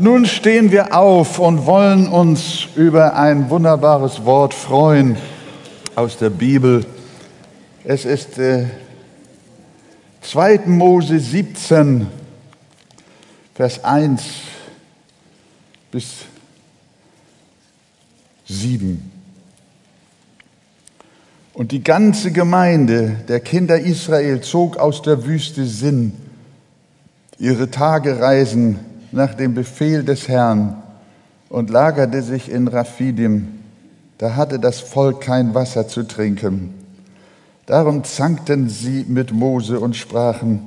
Nun stehen wir auf und wollen uns über ein wunderbares Wort freuen aus der Bibel. Es ist äh, 2. Mose 17, Vers 1 bis 7. Und die ganze Gemeinde der Kinder Israel zog aus der Wüste Sinn ihre Tagereisen nach dem Befehl des Herrn und lagerte sich in Raphidim. Da hatte das Volk kein Wasser zu trinken. Darum zankten sie mit Mose und sprachen,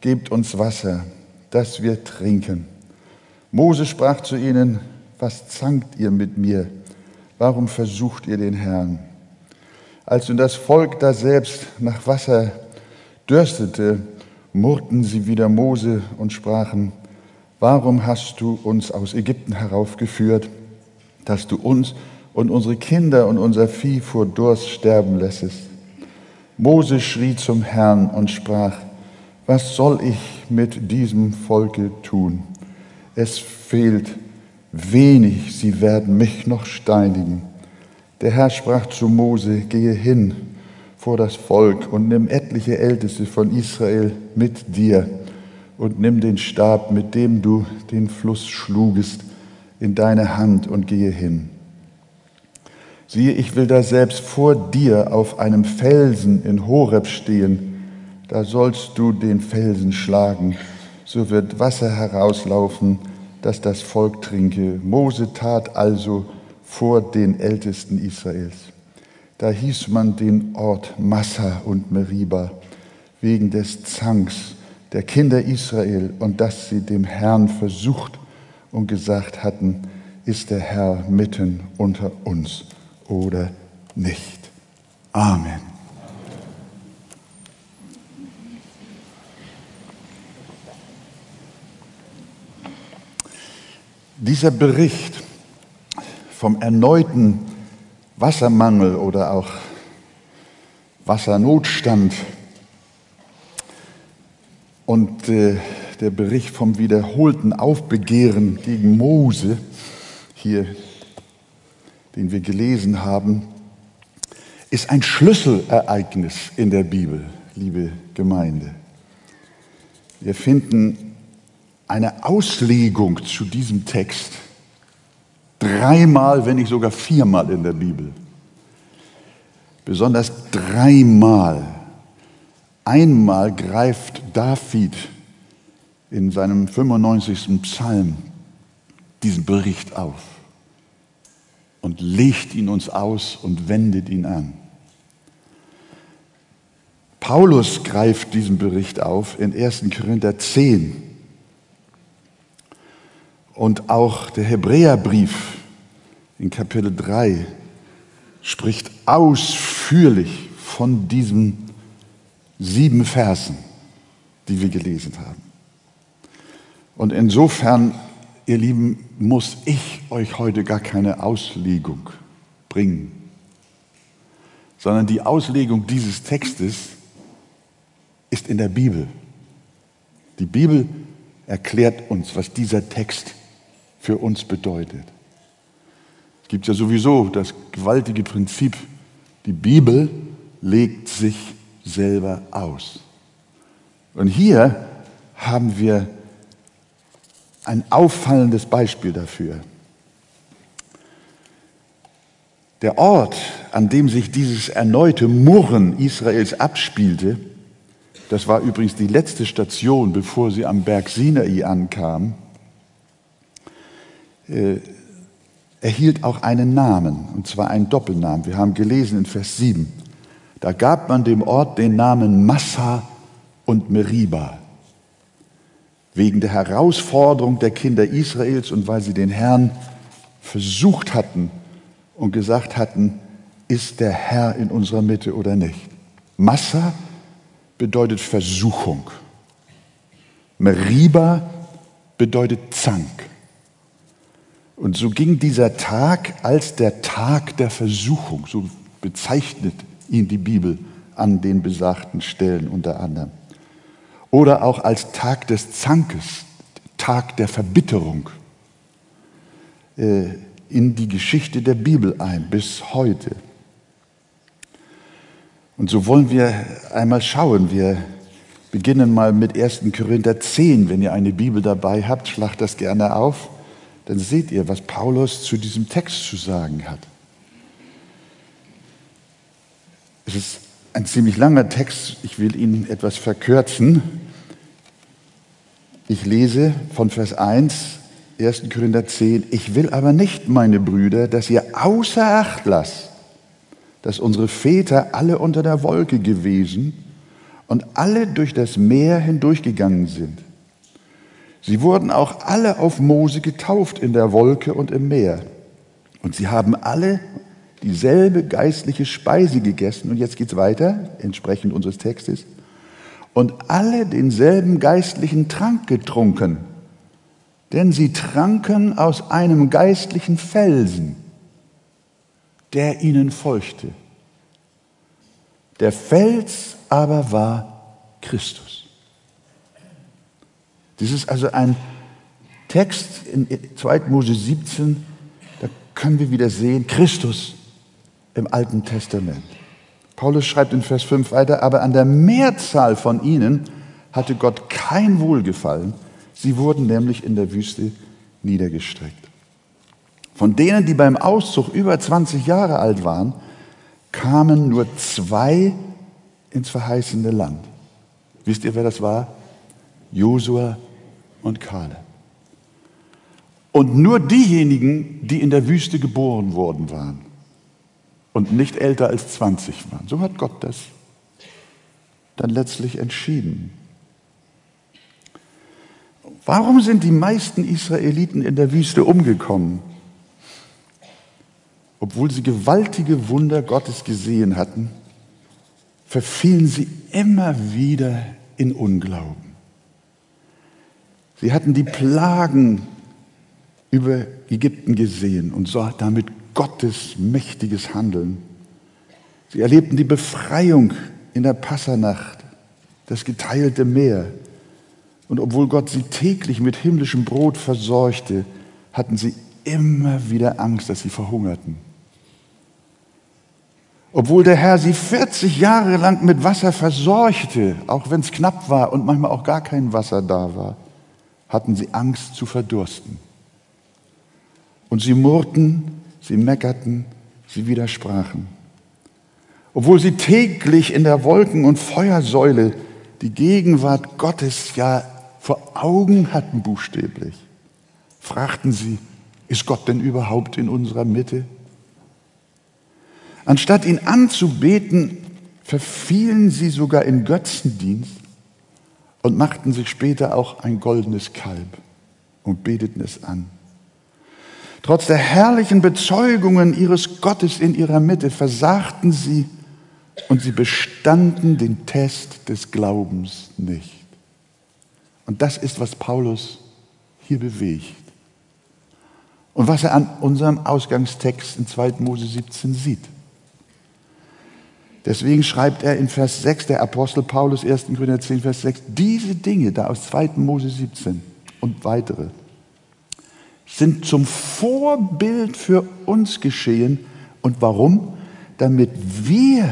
Gebt uns Wasser, dass wir trinken. Mose sprach zu ihnen, Was zankt ihr mit mir? Warum versucht ihr den Herrn? Als nun das Volk daselbst nach Wasser dürstete, murrten sie wieder Mose und sprachen, warum hast du uns aus Ägypten heraufgeführt, dass du uns und unsere Kinder und unser Vieh vor Durst sterben lässest? Mose schrie zum Herrn und sprach, was soll ich mit diesem Volke tun? Es fehlt wenig, sie werden mich noch steinigen. Der Herr sprach zu Mose, gehe hin vor das Volk und nimm etliche Älteste von Israel mit dir und nimm den Stab, mit dem du den Fluss schlugest, in deine Hand und gehe hin. Siehe, ich will da selbst vor dir auf einem Felsen in Horeb stehen, da sollst du den Felsen schlagen, so wird Wasser herauslaufen, dass das Volk trinke. Mose tat also vor den Ältesten Israels. Da hieß man den Ort Massa und Meriba wegen des Zanks der Kinder Israel und dass sie dem Herrn versucht und gesagt hatten, ist der Herr mitten unter uns oder nicht. Amen. Dieser Bericht vom erneuten Wassermangel oder auch Wassernotstand und äh, der Bericht vom wiederholten Aufbegehren gegen Mose, hier, den wir gelesen haben, ist ein Schlüsselereignis in der Bibel, liebe Gemeinde. Wir finden eine Auslegung zu diesem Text dreimal, wenn nicht sogar viermal in der Bibel. Besonders dreimal. Einmal greift David in seinem 95. Psalm diesen Bericht auf und legt ihn uns aus und wendet ihn an. Paulus greift diesen Bericht auf in 1. Korinther 10 und auch der Hebräerbrief in Kapitel 3 spricht ausführlich von diesen sieben Versen, die wir gelesen haben. Und insofern, ihr Lieben, muss ich euch heute gar keine Auslegung bringen, sondern die Auslegung dieses Textes ist in der Bibel. Die Bibel erklärt uns, was dieser Text für uns bedeutet. Es gibt ja sowieso das gewaltige Prinzip, die Bibel legt sich selber aus. Und hier haben wir ein auffallendes Beispiel dafür. Der Ort, an dem sich dieses erneute Murren Israels abspielte, das war übrigens die letzte Station, bevor sie am Berg Sinai ankamen, äh, erhielt auch einen Namen, und zwar einen Doppelnamen. Wir haben gelesen in Vers 7. Da gab man dem Ort den Namen Massa und Meriba. Wegen der Herausforderung der Kinder Israels und weil sie den Herrn versucht hatten und gesagt hatten, ist der Herr in unserer Mitte oder nicht. Massa bedeutet Versuchung. Meriba bedeutet Zank. Und so ging dieser Tag als der Tag der Versuchung, so bezeichnet ihn die Bibel an den besagten Stellen unter anderem. Oder auch als Tag des Zankes, Tag der Verbitterung, äh, in die Geschichte der Bibel ein, bis heute. Und so wollen wir einmal schauen. Wir beginnen mal mit 1. Korinther 10. Wenn ihr eine Bibel dabei habt, schlagt das gerne auf. Dann seht ihr, was Paulus zu diesem Text zu sagen hat. Es ist ein ziemlich langer Text. Ich will ihn etwas verkürzen. Ich lese von Vers 1, 1. Korinther 10. Ich will aber nicht, meine Brüder, dass ihr außer Acht lasst, dass unsere Väter alle unter der Wolke gewesen und alle durch das Meer hindurchgegangen sind. Sie wurden auch alle auf Mose getauft in der Wolke und im Meer. Und sie haben alle dieselbe geistliche Speise gegessen. Und jetzt geht es weiter, entsprechend unseres Textes. Und alle denselben geistlichen Trank getrunken. Denn sie tranken aus einem geistlichen Felsen, der ihnen folgte. Der Fels aber war Christus. Das ist also ein Text in 2. Mose 17, da können wir wieder sehen, Christus im Alten Testament. Paulus schreibt in Vers 5 weiter, aber an der Mehrzahl von ihnen hatte Gott kein Wohlgefallen. Sie wurden nämlich in der Wüste niedergestreckt. Von denen, die beim Auszug über 20 Jahre alt waren, kamen nur zwei ins verheißene Land. Wisst ihr, wer das war? Josua und Kale. Und nur diejenigen, die in der Wüste geboren worden waren und nicht älter als 20 waren. So hat Gott das dann letztlich entschieden. Warum sind die meisten Israeliten in der Wüste umgekommen? Obwohl sie gewaltige Wunder Gottes gesehen hatten, verfielen sie immer wieder in Unglauben. Sie hatten die Plagen über Ägypten gesehen und sahen damit Gottes mächtiges Handeln. Sie erlebten die Befreiung in der Passanacht, das geteilte Meer. Und obwohl Gott sie täglich mit himmlischem Brot versorgte, hatten sie immer wieder Angst, dass sie verhungerten. Obwohl der Herr sie 40 Jahre lang mit Wasser versorgte, auch wenn es knapp war und manchmal auch gar kein Wasser da war, hatten sie Angst zu verdursten. Und sie murrten, sie meckerten, sie widersprachen. Obwohl sie täglich in der Wolken- und Feuersäule die Gegenwart Gottes ja vor Augen hatten buchstäblich, fragten sie, ist Gott denn überhaupt in unserer Mitte? Anstatt ihn anzubeten, verfielen sie sogar in Götzendienst und machten sich später auch ein goldenes Kalb und beteten es an. Trotz der herrlichen Bezeugungen ihres Gottes in ihrer Mitte versagten sie und sie bestanden den Test des Glaubens nicht. Und das ist, was Paulus hier bewegt. Und was er an unserem Ausgangstext in 2. Mose 17 sieht. Deswegen schreibt er in Vers 6, der Apostel Paulus, 1. Korinther 10, Vers 6, diese Dinge da aus 2. Mose 17 und weitere sind zum Vorbild für uns geschehen. Und warum? Damit wir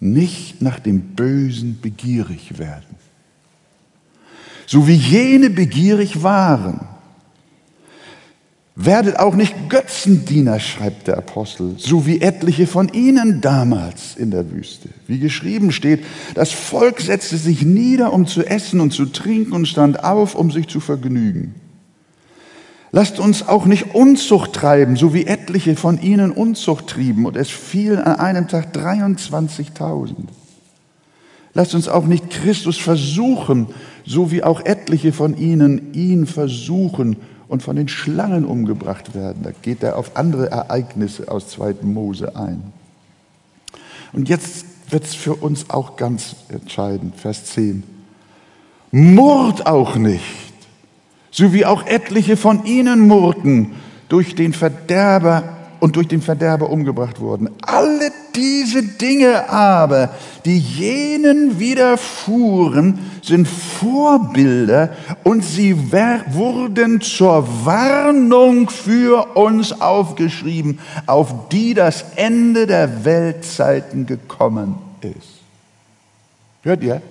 nicht nach dem Bösen begierig werden. So wie jene begierig waren. Werdet auch nicht Götzendiener, schreibt der Apostel, so wie etliche von ihnen damals in der Wüste. Wie geschrieben steht, das Volk setzte sich nieder, um zu essen und zu trinken und stand auf, um sich zu vergnügen. Lasst uns auch nicht Unzucht treiben, so wie etliche von ihnen Unzucht trieben und es fielen an einem Tag 23.000. Lasst uns auch nicht Christus versuchen, so wie auch etliche von ihnen ihn versuchen und von den Schlangen umgebracht werden. Da geht er auf andere Ereignisse aus 2. Mose ein. Und jetzt wird es für uns auch ganz entscheidend, Vers 10. Murrt auch nicht, so wie auch etliche von ihnen murrten, durch den Verderber und durch den Verderber umgebracht wurden. Alle diese Dinge aber, die jenen widerfuhren, sind Vorbilder und sie wurden zur Warnung für uns aufgeschrieben, auf die das Ende der Weltzeiten gekommen ist. Hört ihr?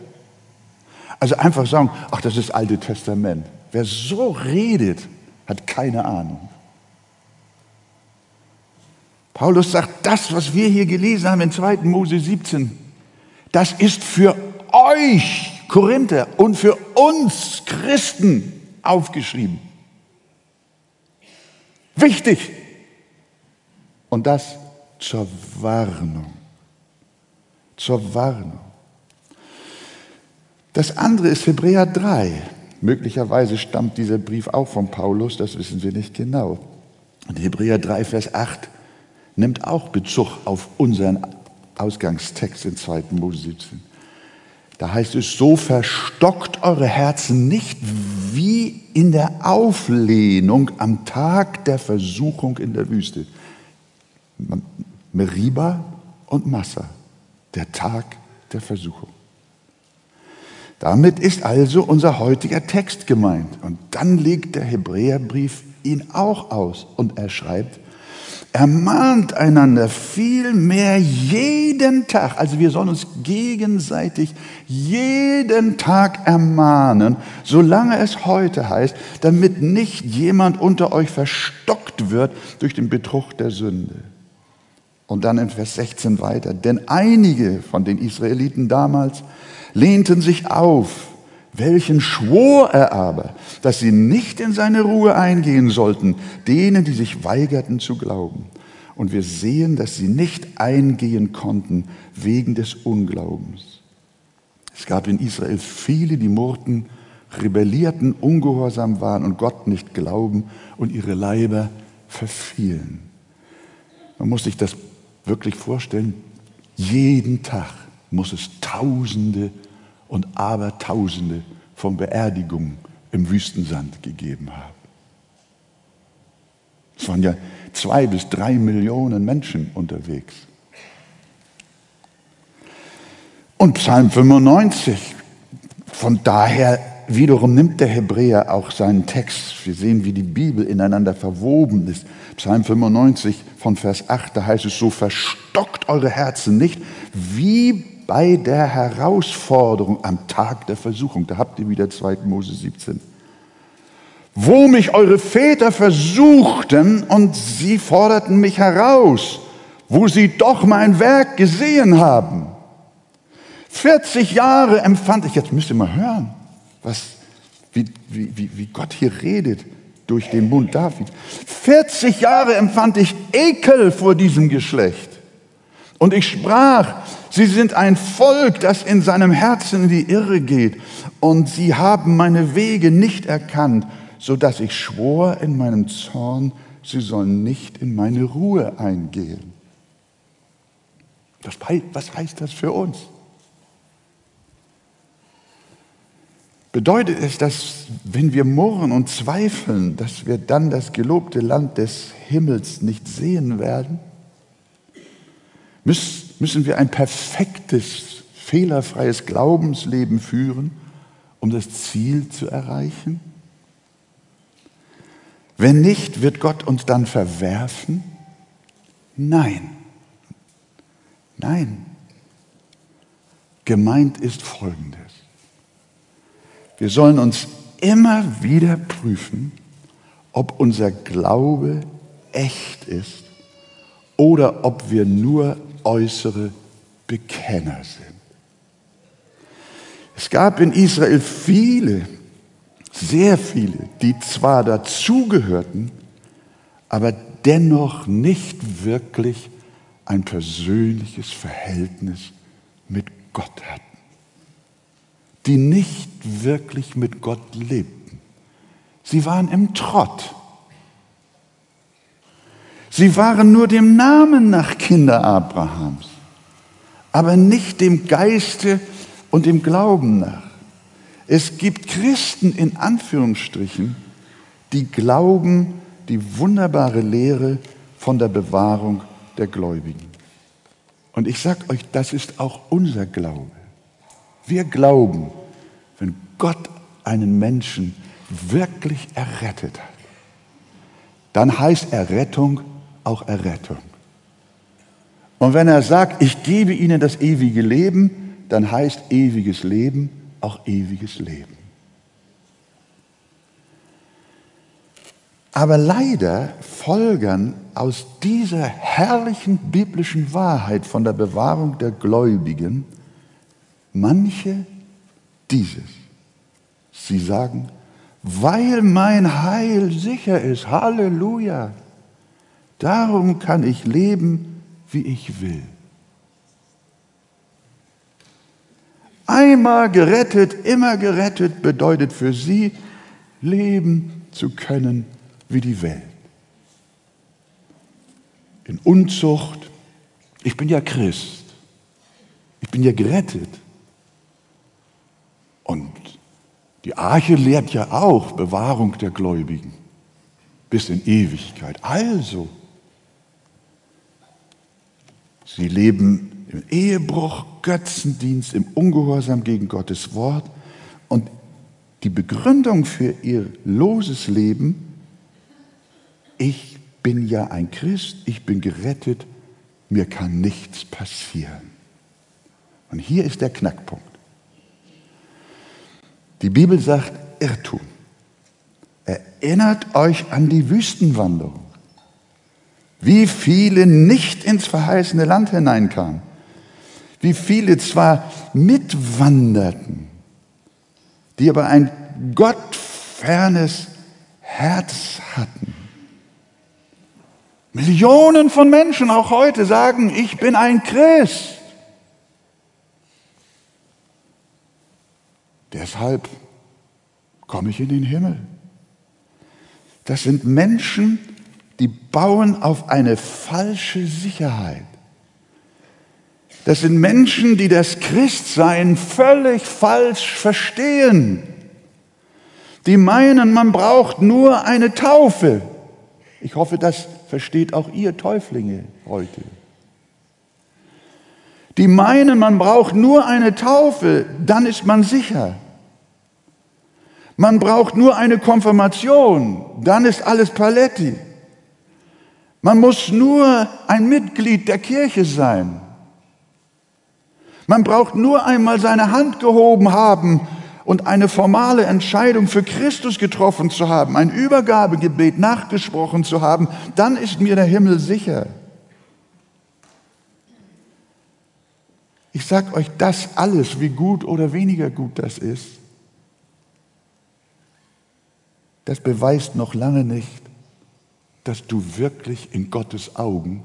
Also einfach sagen, ach, das ist Alte Testament. Wer so redet, hat keine Ahnung. Paulus sagt, das, was wir hier gelesen haben in 2. Mose 17, das ist für euch, Korinther, und für uns Christen aufgeschrieben. Wichtig. Und das zur Warnung. Zur Warnung. Das andere ist Hebräer 3. Möglicherweise stammt dieser Brief auch von Paulus, das wissen wir nicht genau. Und Hebräer 3, Vers 8 nimmt auch Bezug auf unseren Ausgangstext in 2. Mose 17. Da heißt es, so verstockt eure Herzen nicht wie in der Auflehnung am Tag der Versuchung in der Wüste. Meriba und Massa, der Tag der Versuchung. Damit ist also unser heutiger Text gemeint. Und dann legt der Hebräerbrief ihn auch aus und er schreibt, ermahnt einander vielmehr jeden Tag. Also wir sollen uns gegenseitig jeden Tag ermahnen, solange es heute heißt, damit nicht jemand unter euch verstockt wird durch den Betrug der Sünde. Und dann in Vers 16 weiter. Denn einige von den Israeliten damals lehnten sich auf. Welchen schwor er aber, dass sie nicht in seine Ruhe eingehen sollten, denen, die sich weigerten zu glauben. Und wir sehen, dass sie nicht eingehen konnten wegen des Unglaubens. Es gab in Israel viele, die murrten, rebellierten, ungehorsam waren und Gott nicht glauben und ihre Leiber verfielen. Man muss sich das wirklich vorstellen. Jeden Tag muss es Tausende und Abertausende von Beerdigungen im Wüstensand gegeben haben. Es waren ja zwei bis drei Millionen Menschen unterwegs. Und Psalm 95, von daher wiederum nimmt der Hebräer auch seinen Text. Wir sehen, wie die Bibel ineinander verwoben ist. Psalm 95 von Vers 8, da heißt es so, verstockt eure Herzen nicht, wie bei der Herausforderung am Tag der Versuchung. Da habt ihr wieder 2. Mose 17. Wo mich eure Väter versuchten und sie forderten mich heraus, wo sie doch mein Werk gesehen haben. 40 Jahre empfand ich, jetzt müsst ihr mal hören, was, wie, wie, wie Gott hier redet durch den Mund David. 40 Jahre empfand ich Ekel vor diesem Geschlecht. Und ich sprach, Sie sind ein Volk, das in seinem Herzen in die Irre geht. Und sie haben meine Wege nicht erkannt, so dass ich schwor in meinem Zorn, sie sollen nicht in meine Ruhe eingehen. Das, was heißt das für uns? Bedeutet es, dass wenn wir murren und zweifeln, dass wir dann das gelobte Land des Himmels nicht sehen werden? Müssen müssen wir ein perfektes, fehlerfreies Glaubensleben führen, um das Ziel zu erreichen? Wenn nicht, wird Gott uns dann verwerfen? Nein. Nein. Gemeint ist Folgendes. Wir sollen uns immer wieder prüfen, ob unser Glaube echt ist oder ob wir nur äußere Bekenner sind. Es gab in Israel viele, sehr viele, die zwar dazugehörten, aber dennoch nicht wirklich ein persönliches Verhältnis mit Gott hatten, die nicht wirklich mit Gott lebten. Sie waren im Trott. Sie waren nur dem Namen nach Kinder Abrahams, aber nicht dem Geiste und dem Glauben nach. Es gibt Christen in Anführungsstrichen, die glauben die wunderbare Lehre von der Bewahrung der Gläubigen. Und ich sage euch, das ist auch unser Glaube. Wir glauben, wenn Gott einen Menschen wirklich errettet hat, dann heißt Errettung auch Errettung. Und wenn er sagt, ich gebe ihnen das ewige Leben, dann heißt ewiges Leben auch ewiges Leben. Aber leider folgern aus dieser herrlichen biblischen Wahrheit von der Bewahrung der Gläubigen manche dieses. Sie sagen, weil mein Heil sicher ist, Halleluja, darum kann ich leben, wie ich will. Einmal gerettet, immer gerettet bedeutet für sie, leben zu können wie die Welt. In Unzucht. Ich bin ja Christ. Ich bin ja gerettet. Und die Arche lehrt ja auch Bewahrung der Gläubigen bis in Ewigkeit. Also, sie leben im Ehebruch, Götzendienst, im Ungehorsam gegen Gottes Wort. Und die Begründung für ihr loses Leben ich bin ja ein Christ, ich bin gerettet, mir kann nichts passieren. Und hier ist der Knackpunkt. Die Bibel sagt Irrtum. Erinnert euch an die Wüstenwanderung. Wie viele nicht ins verheißene Land hineinkamen. Wie viele zwar mitwanderten, die aber ein gottfernes Herz hatten Millionen von Menschen auch heute sagen, ich bin ein Christ. Deshalb komme ich in den Himmel. Das sind Menschen, die bauen auf eine falsche Sicherheit. Das sind Menschen, die das Christsein völlig falsch verstehen. Die meinen, man braucht nur eine Taufe. Ich hoffe, das versteht auch ihr Täuflinge heute. Die meinen, man braucht nur eine Taufe, dann ist man sicher. Man braucht nur eine Konfirmation, dann ist alles Paletti. Man muss nur ein Mitglied der Kirche sein. Man braucht nur einmal seine Hand gehoben haben und eine formale Entscheidung für Christus getroffen zu haben, ein Übergabegebet nachgesprochen zu haben, dann ist mir der Himmel sicher. Ich sage euch das alles, wie gut oder weniger gut das ist, das beweist noch lange nicht, dass du wirklich in Gottes Augen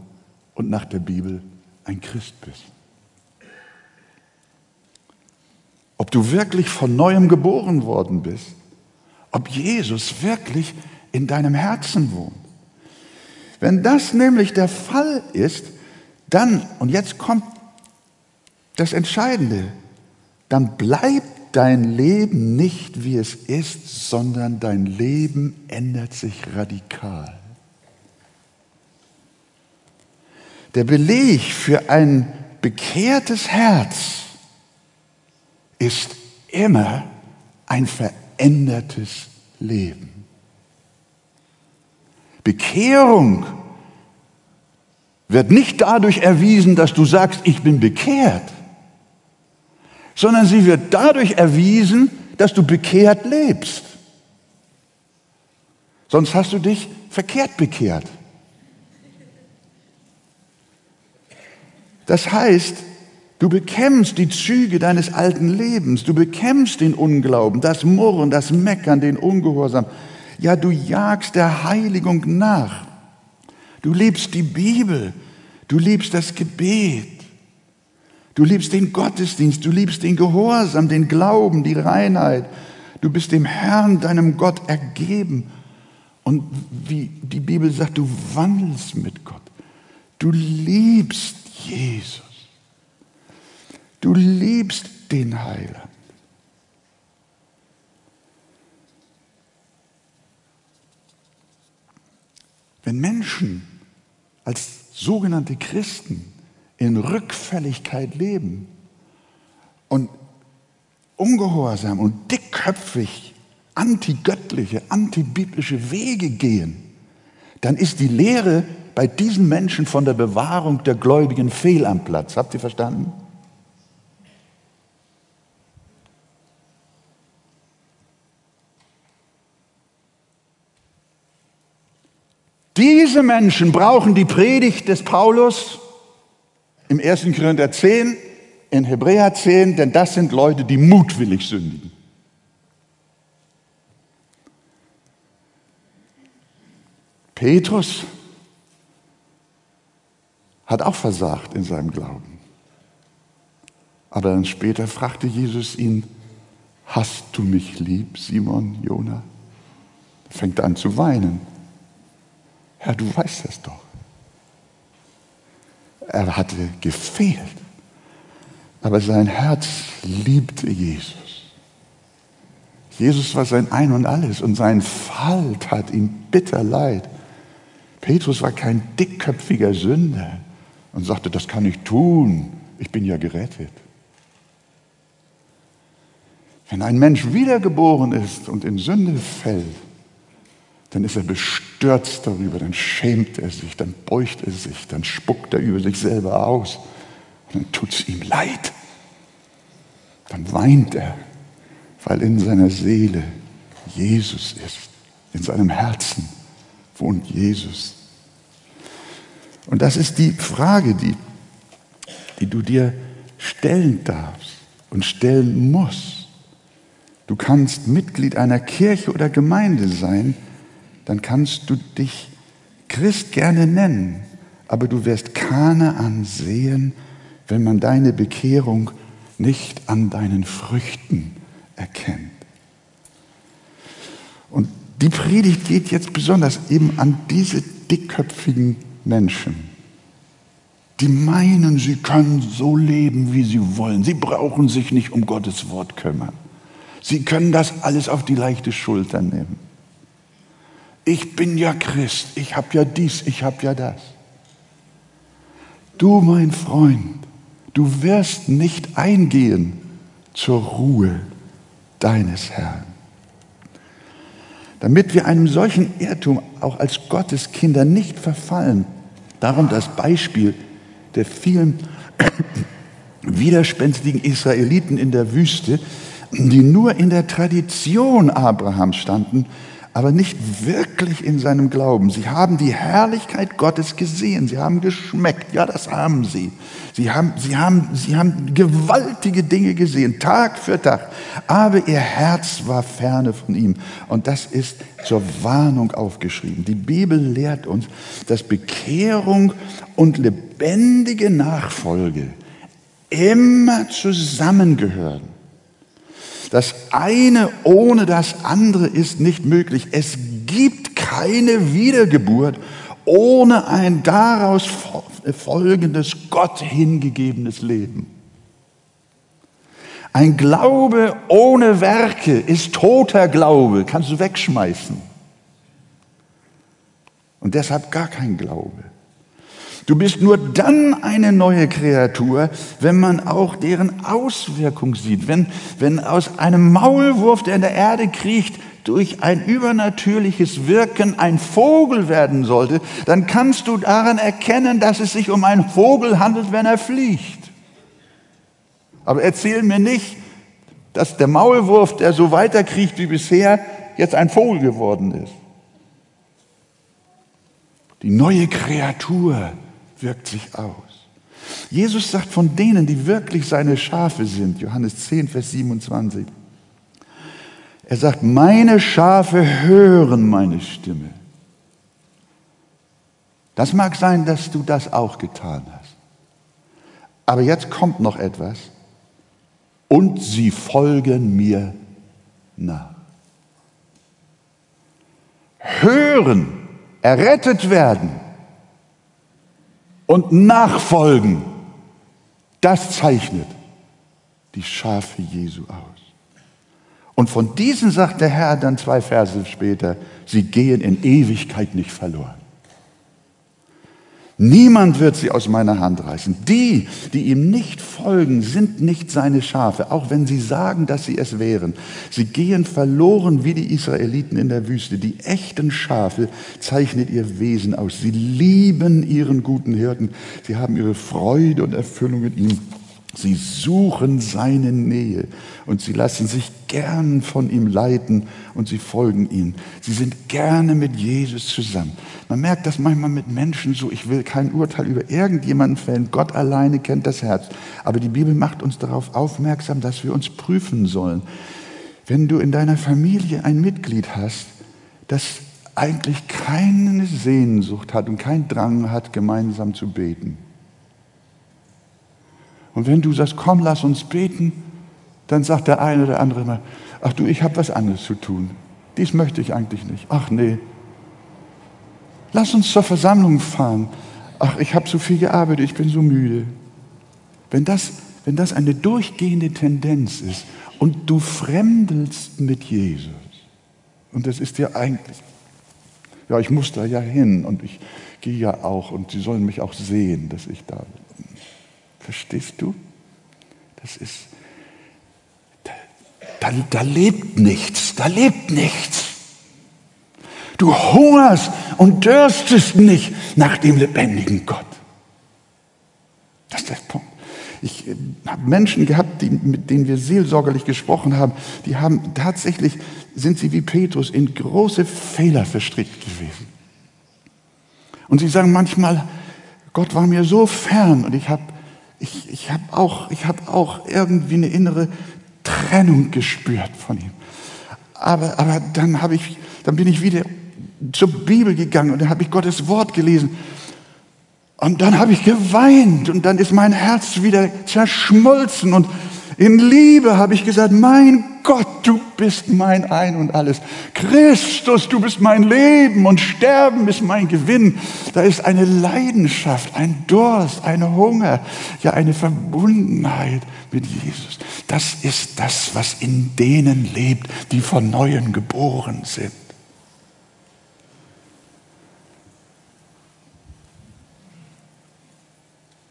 und nach der Bibel ein Christ bist. ob du wirklich von neuem geboren worden bist, ob Jesus wirklich in deinem Herzen wohnt. Wenn das nämlich der Fall ist, dann, und jetzt kommt das Entscheidende, dann bleibt dein Leben nicht wie es ist, sondern dein Leben ändert sich radikal. Der Beleg für ein bekehrtes Herz ist immer ein verändertes Leben. Bekehrung wird nicht dadurch erwiesen, dass du sagst, ich bin bekehrt, sondern sie wird dadurch erwiesen, dass du bekehrt lebst. Sonst hast du dich verkehrt bekehrt. Das heißt, Du bekämpfst die Züge deines alten Lebens. Du bekämpfst den Unglauben, das Murren, das Meckern, den Ungehorsam. Ja, du jagst der Heiligung nach. Du liebst die Bibel. Du liebst das Gebet. Du liebst den Gottesdienst. Du liebst den Gehorsam, den Glauben, die Reinheit. Du bist dem Herrn, deinem Gott, ergeben. Und wie die Bibel sagt, du wandelst mit Gott. Du liebst Jesus. Du liebst den Heiland. Wenn Menschen als sogenannte Christen in Rückfälligkeit leben und ungehorsam und dickköpfig antigöttliche, antibiblische Wege gehen, dann ist die Lehre bei diesen Menschen von der Bewahrung der Gläubigen fehl am Platz. Habt ihr verstanden? Diese Menschen brauchen die Predigt des Paulus im 1. Korinther 10, in Hebräer 10, denn das sind Leute, die mutwillig sündigen. Petrus hat auch versagt in seinem Glauben. Aber dann später fragte Jesus ihn, hast du mich lieb, Simon, Jona? Er fängt an zu weinen. Herr, du weißt es doch. Er hatte gefehlt, aber sein Herz liebte Jesus. Jesus war sein Ein und alles und sein Fall tat ihm bitter leid. Petrus war kein dickköpfiger Sünder und sagte, das kann ich tun, ich bin ja gerettet. Wenn ein Mensch wiedergeboren ist und in Sünde fällt, dann ist er bestürzt darüber, dann schämt er sich, dann beugt er sich, dann spuckt er über sich selber aus und dann tut es ihm leid. Dann weint er, weil in seiner Seele Jesus ist, in seinem Herzen wohnt Jesus. Und das ist die Frage, die, die du dir stellen darfst und stellen musst. Du kannst Mitglied einer Kirche oder Gemeinde sein, dann kannst du dich Christ gerne nennen, aber du wirst keine ansehen, wenn man deine Bekehrung nicht an deinen Früchten erkennt. Und die Predigt geht jetzt besonders eben an diese dickköpfigen Menschen, die meinen, sie können so leben, wie sie wollen. Sie brauchen sich nicht um Gottes Wort kümmern. Sie können das alles auf die leichte Schulter nehmen ich bin ja Christ, ich habe ja dies, ich habe ja das. Du, mein Freund, du wirst nicht eingehen zur Ruhe deines Herrn. Damit wir einem solchen Irrtum auch als Gotteskinder nicht verfallen, darum das Beispiel der vielen widerspenstigen Israeliten in der Wüste, die nur in der Tradition Abrahams standen, aber nicht wirklich in seinem Glauben. Sie haben die Herrlichkeit Gottes gesehen, sie haben geschmeckt, ja, das haben sie. Sie haben, sie haben, sie haben gewaltige Dinge gesehen, Tag für Tag, aber ihr Herz war ferne von ihm. Und das ist zur Warnung aufgeschrieben. Die Bibel lehrt uns, dass Bekehrung und lebendige Nachfolge immer zusammengehören. Das eine ohne das andere ist nicht möglich. Es gibt keine Wiedergeburt ohne ein daraus folgendes Gott hingegebenes Leben. Ein Glaube ohne Werke ist toter Glaube, kannst du wegschmeißen. Und deshalb gar kein Glaube. Du bist nur dann eine neue Kreatur, wenn man auch deren Auswirkung sieht. Wenn, wenn aus einem Maulwurf, der in der Erde kriecht, durch ein übernatürliches Wirken ein Vogel werden sollte, dann kannst du daran erkennen, dass es sich um einen Vogel handelt, wenn er fliegt. Aber erzähl mir nicht, dass der Maulwurf, der so weiterkriecht wie bisher, jetzt ein Vogel geworden ist. Die neue Kreatur wirkt sich aus. Jesus sagt von denen, die wirklich seine Schafe sind, Johannes 10, Vers 27, er sagt, meine Schafe hören meine Stimme. Das mag sein, dass du das auch getan hast. Aber jetzt kommt noch etwas. Und sie folgen mir nach. Hören, errettet werden, und nachfolgen, das zeichnet die Schafe Jesu aus. Und von diesen sagt der Herr dann zwei Verse später, sie gehen in Ewigkeit nicht verloren. Niemand wird sie aus meiner Hand reißen. Die, die ihm nicht folgen, sind nicht seine Schafe, auch wenn sie sagen, dass sie es wären. Sie gehen verloren wie die Israeliten in der Wüste. Die echten Schafe zeichnet ihr Wesen aus. Sie lieben ihren guten Hirten. Sie haben ihre Freude und Erfüllung in ihm. Sie suchen seine Nähe und sie lassen sich gern von ihm leiten und sie folgen ihm. Sie sind gerne mit Jesus zusammen. Man merkt das manchmal mit Menschen so, ich will kein Urteil über irgendjemanden fällen. Gott alleine kennt das Herz. Aber die Bibel macht uns darauf aufmerksam, dass wir uns prüfen sollen. Wenn du in deiner Familie ein Mitglied hast, das eigentlich keine Sehnsucht hat und keinen Drang hat, gemeinsam zu beten, und wenn du sagst, komm, lass uns beten, dann sagt der eine oder andere immer, ach du, ich habe was anderes zu tun. Dies möchte ich eigentlich nicht. Ach nee. Lass uns zur Versammlung fahren. Ach, ich habe so viel gearbeitet, ich bin so müde. Wenn das, wenn das eine durchgehende Tendenz ist und du fremdelst mit Jesus, und das ist ja eigentlich, ja, ich muss da ja hin und ich gehe ja auch und sie sollen mich auch sehen, dass ich da bin. Verstehst du? Das ist, da, da, da lebt nichts, da lebt nichts. Du hungerst und dürstest nicht nach dem lebendigen Gott. Das ist der Punkt. Ich äh, habe Menschen gehabt, die, mit denen wir seelsorgerlich gesprochen haben, die haben tatsächlich, sind sie wie Petrus, in große Fehler verstrickt gewesen. Und sie sagen manchmal, Gott war mir so fern und ich habe ich, ich habe auch, hab auch irgendwie eine innere Trennung gespürt von ihm. Aber, aber dann, ich, dann bin ich wieder zur Bibel gegangen und dann habe ich Gottes Wort gelesen. Und dann habe ich geweint und dann ist mein Herz wieder zerschmolzen und in Liebe habe ich gesagt, mein Gott, du bist mein Ein und alles. Christus, du bist mein Leben und Sterben ist mein Gewinn. Da ist eine Leidenschaft, ein Durst, ein Hunger, ja eine Verbundenheit mit Jesus. Das ist das, was in denen lebt, die von Neuem geboren sind.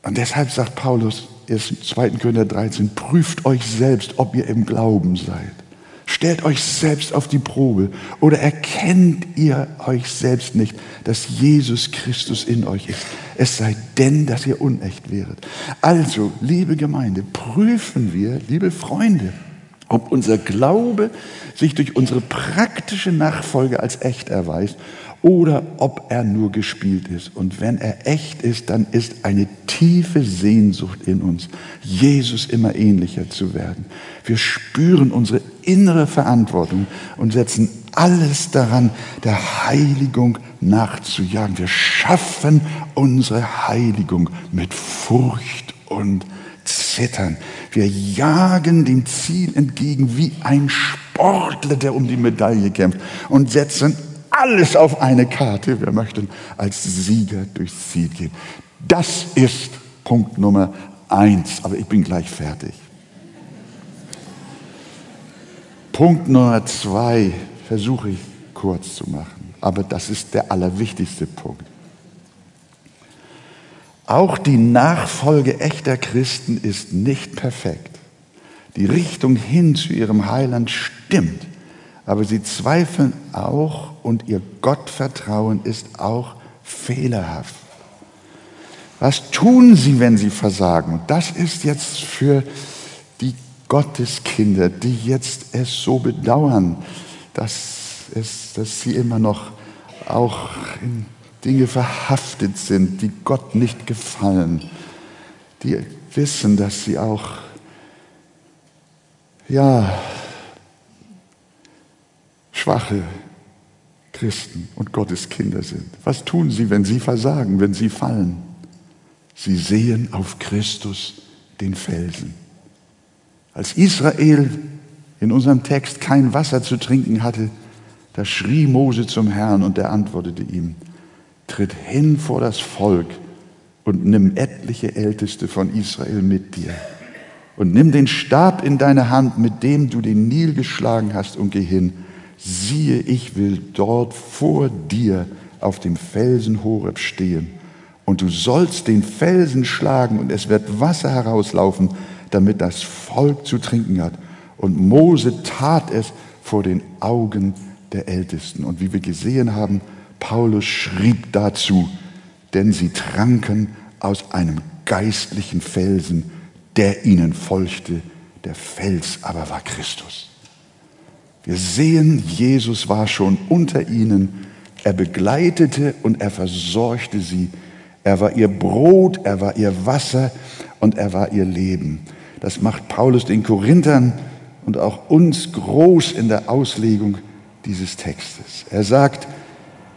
Und deshalb sagt Paulus, 2. Korinther 13, prüft euch selbst, ob ihr im Glauben seid. Stellt euch selbst auf die Probe oder erkennt ihr euch selbst nicht, dass Jesus Christus in euch ist. Es sei denn, dass ihr unecht wäret. Also, liebe Gemeinde, prüfen wir, liebe Freunde, ob unser Glaube sich durch unsere praktische Nachfolge als echt erweist oder ob er nur gespielt ist. Und wenn er echt ist, dann ist eine tiefe Sehnsucht in uns, Jesus immer ähnlicher zu werden. Wir spüren unsere innere Verantwortung und setzen alles daran, der Heiligung nachzujagen. Wir schaffen unsere Heiligung mit Furcht und Zittern. Wir jagen dem Ziel entgegen wie ein Sportler, der um die Medaille kämpft und setzen alles auf eine Karte. Wir möchten als Sieger durchs Ziel gehen. Das ist Punkt Nummer eins. Aber ich bin gleich fertig. Punkt Nummer zwei versuche ich kurz zu machen. Aber das ist der allerwichtigste Punkt. Auch die Nachfolge echter Christen ist nicht perfekt. Die Richtung hin zu ihrem Heiland stimmt aber sie zweifeln auch und ihr Gottvertrauen ist auch fehlerhaft. Was tun sie, wenn sie versagen? Das ist jetzt für die Gotteskinder, die jetzt es so bedauern, dass, es, dass sie immer noch auch in Dinge verhaftet sind, die Gott nicht gefallen. Die wissen, dass sie auch ja, schwache Christen und Gottes Kinder sind. Was tun sie, wenn sie versagen, wenn sie fallen? Sie sehen auf Christus den Felsen. Als Israel in unserem Text kein Wasser zu trinken hatte, da schrie Mose zum Herrn und er antwortete ihm, tritt hin vor das Volk und nimm etliche Älteste von Israel mit dir und nimm den Stab in deine Hand, mit dem du den Nil geschlagen hast und geh hin siehe, ich will dort vor dir auf dem Felsen Horeb stehen Und du sollst den Felsen schlagen und es wird Wasser herauslaufen, damit das Volk zu trinken hat. Und Mose tat es vor den Augen der Ältesten. Und wie wir gesehen haben, Paulus schrieb dazu, denn sie tranken aus einem geistlichen Felsen, der ihnen folgte. Der Fels aber war Christus. Wir sehen, Jesus war schon unter ihnen. Er begleitete und er versorgte sie. Er war ihr Brot, er war ihr Wasser und er war ihr Leben. Das macht Paulus den Korinthern und auch uns groß in der Auslegung dieses Textes. Er sagt,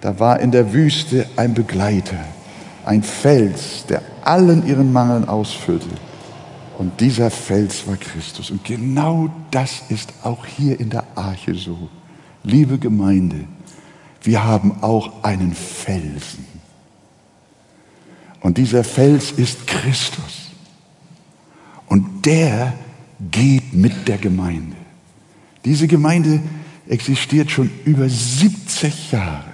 da war in der Wüste ein Begleiter, ein Fels, der allen ihren Mangeln ausfüllte. Und dieser Fels war Christus. Und genau das ist auch hier in der Arche so. Liebe Gemeinde, wir haben auch einen Felsen. Und dieser Fels ist Christus. Und der geht mit der Gemeinde. Diese Gemeinde existiert schon über 70 Jahre.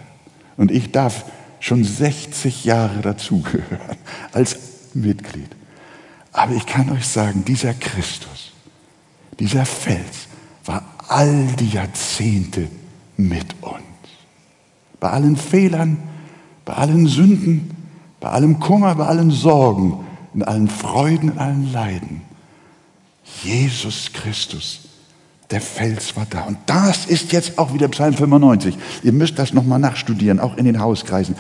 Und ich darf schon 60 Jahre dazugehören als Mitglied. Aber ich kann euch sagen, dieser Christus, dieser Fels war all die Jahrzehnte mit uns. Bei allen Fehlern, bei allen Sünden, bei allem Kummer, bei allen Sorgen, in allen Freuden, in allen Leiden. Jesus Christus, der Fels war da. Und das ist jetzt auch wieder Psalm 95. Ihr müsst das nochmal nachstudieren, auch in den Hauskreisen.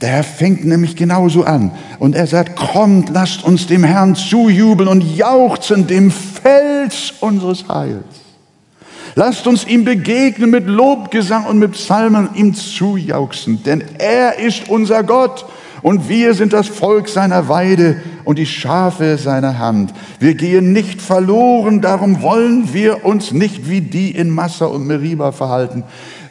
Der fängt nämlich genauso an. Und er sagt, kommt, lasst uns dem Herrn zujubeln und jauchzen dem Fels unseres Heils. Lasst uns ihm begegnen mit Lobgesang und mit Psalmen, ihm zujauchzen, denn er ist unser Gott und wir sind das Volk seiner Weide und die Schafe seiner Hand. Wir gehen nicht verloren, darum wollen wir uns nicht wie die in Massa und Meriba verhalten.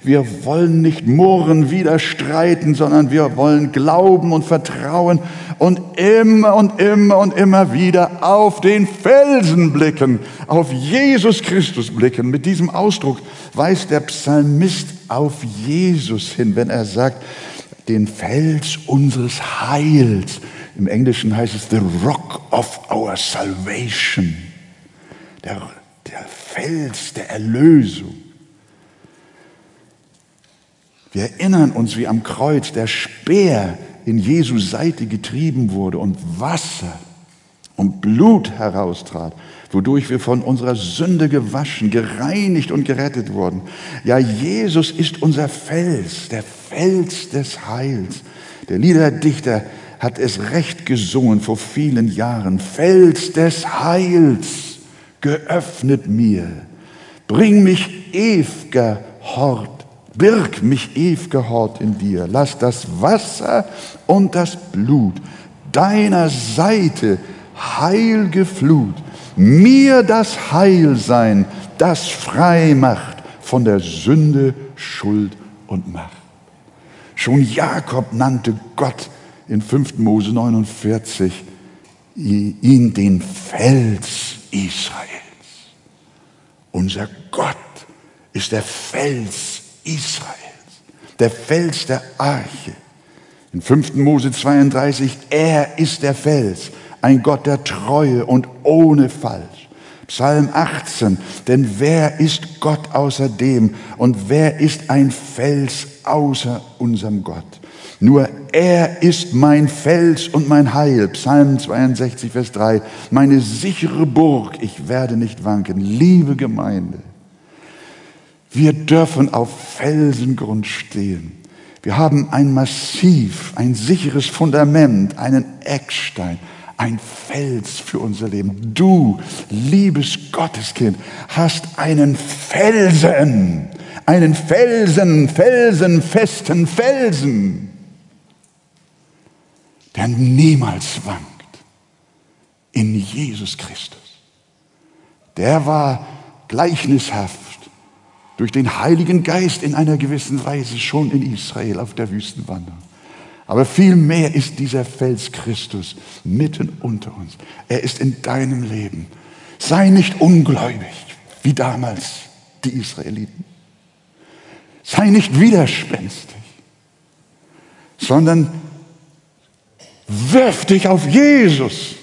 Wir wollen nicht murren, widerstreiten, sondern wir wollen glauben und vertrauen und immer und immer und immer wieder auf den Felsen blicken, auf Jesus Christus blicken. Mit diesem Ausdruck weist der Psalmist auf Jesus hin, wenn er sagt, den Fels unseres Heils. Im Englischen heißt es the rock of our salvation. Der, der Fels der Erlösung. Wir erinnern uns, wie am Kreuz der Speer in Jesu Seite getrieben wurde und Wasser und Blut heraustrat wodurch wir von unserer Sünde gewaschen, gereinigt und gerettet wurden. Ja, Jesus ist unser Fels, der Fels des Heils. Der Liederdichter hat es recht gesungen vor vielen Jahren. Fels des Heils, geöffnet mir. Bring mich ew'ger Hort, birg mich ew'ger Hort in dir. Lass das Wasser und das Blut deiner Seite heilge Flut mir das Heil sein, das frei macht von der Sünde, Schuld und Macht. Schon Jakob nannte Gott in 5. Mose 49 ihn den Fels Israels. Unser Gott ist der Fels Israels, der Fels der Arche. In 5. Mose 32, er ist der Fels ein Gott der Treue und ohne Falsch. Psalm 18, denn wer ist Gott außer dem und wer ist ein Fels außer unserem Gott? Nur er ist mein Fels und mein Heil. Psalm 62, Vers 3. Meine sichere Burg, ich werde nicht wanken. Liebe Gemeinde, wir dürfen auf Felsengrund stehen. Wir haben ein Massiv, ein sicheres Fundament, einen Eckstein, ein Fels für unser Leben. Du, liebes Gotteskind, hast einen Felsen, einen Felsen, felsenfesten Felsen, der niemals wankt. In Jesus Christus. Der war gleichnishaft durch den Heiligen Geist in einer gewissen Weise schon in Israel auf der Wüstenwanderung. Aber vielmehr ist dieser Fels Christus mitten unter uns. Er ist in deinem Leben. Sei nicht ungläubig wie damals die Israeliten. Sei nicht widerspenstig, sondern Wirf dich auf Jesus,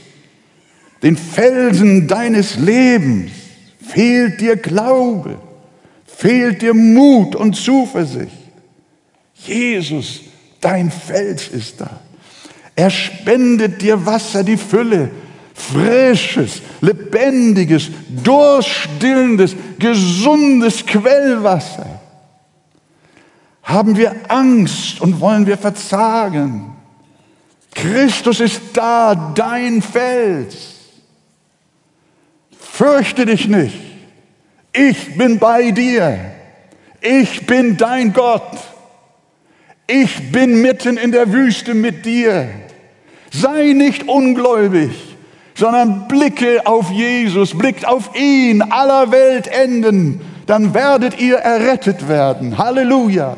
den Felsen deines Lebens. Fehlt dir Glaube, fehlt dir Mut und Zuversicht. Jesus, dein Fels ist da. Er spendet dir Wasser, die Fülle, frisches, lebendiges, durststillendes, gesundes Quellwasser. Haben wir Angst und wollen wir verzagen? Christus ist da, dein Fels. Fürchte dich nicht. Ich bin bei dir. Ich bin dein Gott. Ich bin mitten in der Wüste mit dir. Sei nicht ungläubig, sondern blicke auf Jesus, blickt auf ihn, aller Welt enden. Dann werdet ihr errettet werden. Halleluja.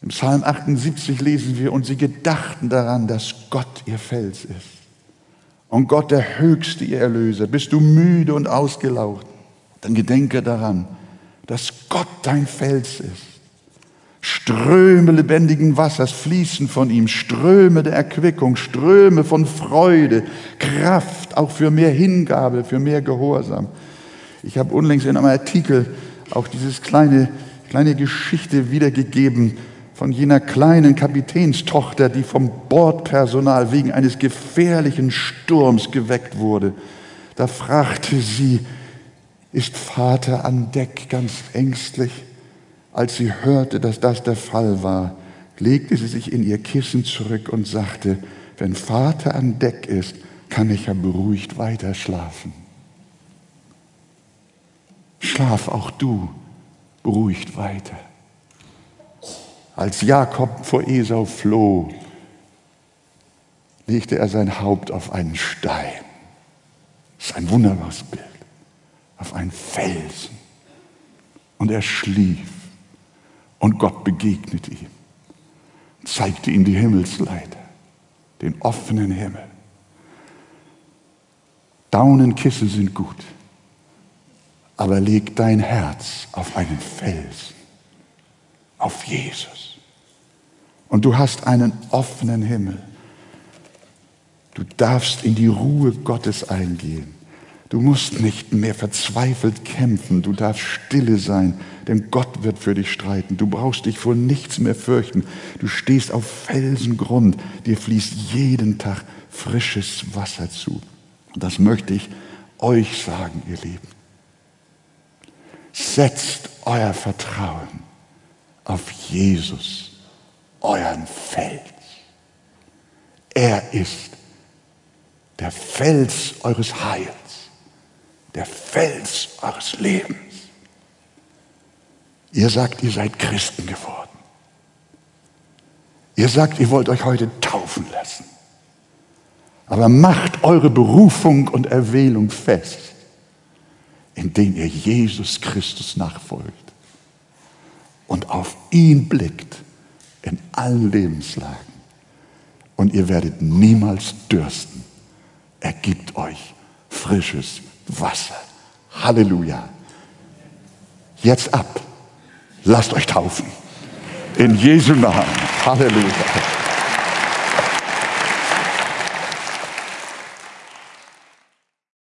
Im Psalm 78 lesen wir, und sie gedachten daran, dass Gott ihr Fels ist. Und Gott der Höchste, ihr Erlöser. Bist du müde und ausgelaucht? Dann gedenke daran, dass Gott dein Fels ist. Ströme lebendigen Wassers fließen von ihm, Ströme der Erquickung, Ströme von Freude, Kraft, auch für mehr Hingabe, für mehr Gehorsam. Ich habe unlängst in einem Artikel auch dieses kleine, kleine Geschichte wiedergegeben von jener kleinen Kapitänstochter, die vom Bordpersonal wegen eines gefährlichen Sturms geweckt wurde. Da fragte sie, ist Vater an Deck ganz ängstlich? Als sie hörte, dass das der Fall war, legte sie sich in ihr Kissen zurück und sagte, wenn Vater an Deck ist, kann ich ja beruhigt weiter schlafen. Schlaf auch du beruhigt weiter. Als Jakob vor Esau floh, legte er sein Haupt auf einen Stein. Das ist ein wunderbares Bild. Auf einen Felsen. Und er schlief. Und Gott begegnete ihm. Zeigte ihm die Himmelsleiter. Den offenen Himmel. Daunenkissen sind gut. Aber leg dein Herz auf einen Felsen. Auf Jesus. Und du hast einen offenen Himmel. Du darfst in die Ruhe Gottes eingehen. Du musst nicht mehr verzweifelt kämpfen. Du darfst stille sein, denn Gott wird für dich streiten. Du brauchst dich vor nichts mehr fürchten. Du stehst auf Felsengrund. Dir fließt jeden Tag frisches Wasser zu. Und das möchte ich euch sagen, ihr Lieben. Setzt euer Vertrauen auf Jesus euren Fels. Er ist der Fels eures Heils, der Fels eures Lebens. Ihr sagt, ihr seid Christen geworden. Ihr sagt, ihr wollt euch heute taufen lassen. Aber macht eure Berufung und Erwählung fest, indem ihr Jesus Christus nachfolgt und auf ihn blickt in allen Lebenslagen. Und ihr werdet niemals dürsten. Er gibt euch frisches Wasser. Halleluja. Jetzt ab. Lasst euch taufen. In Jesu Namen. Halleluja.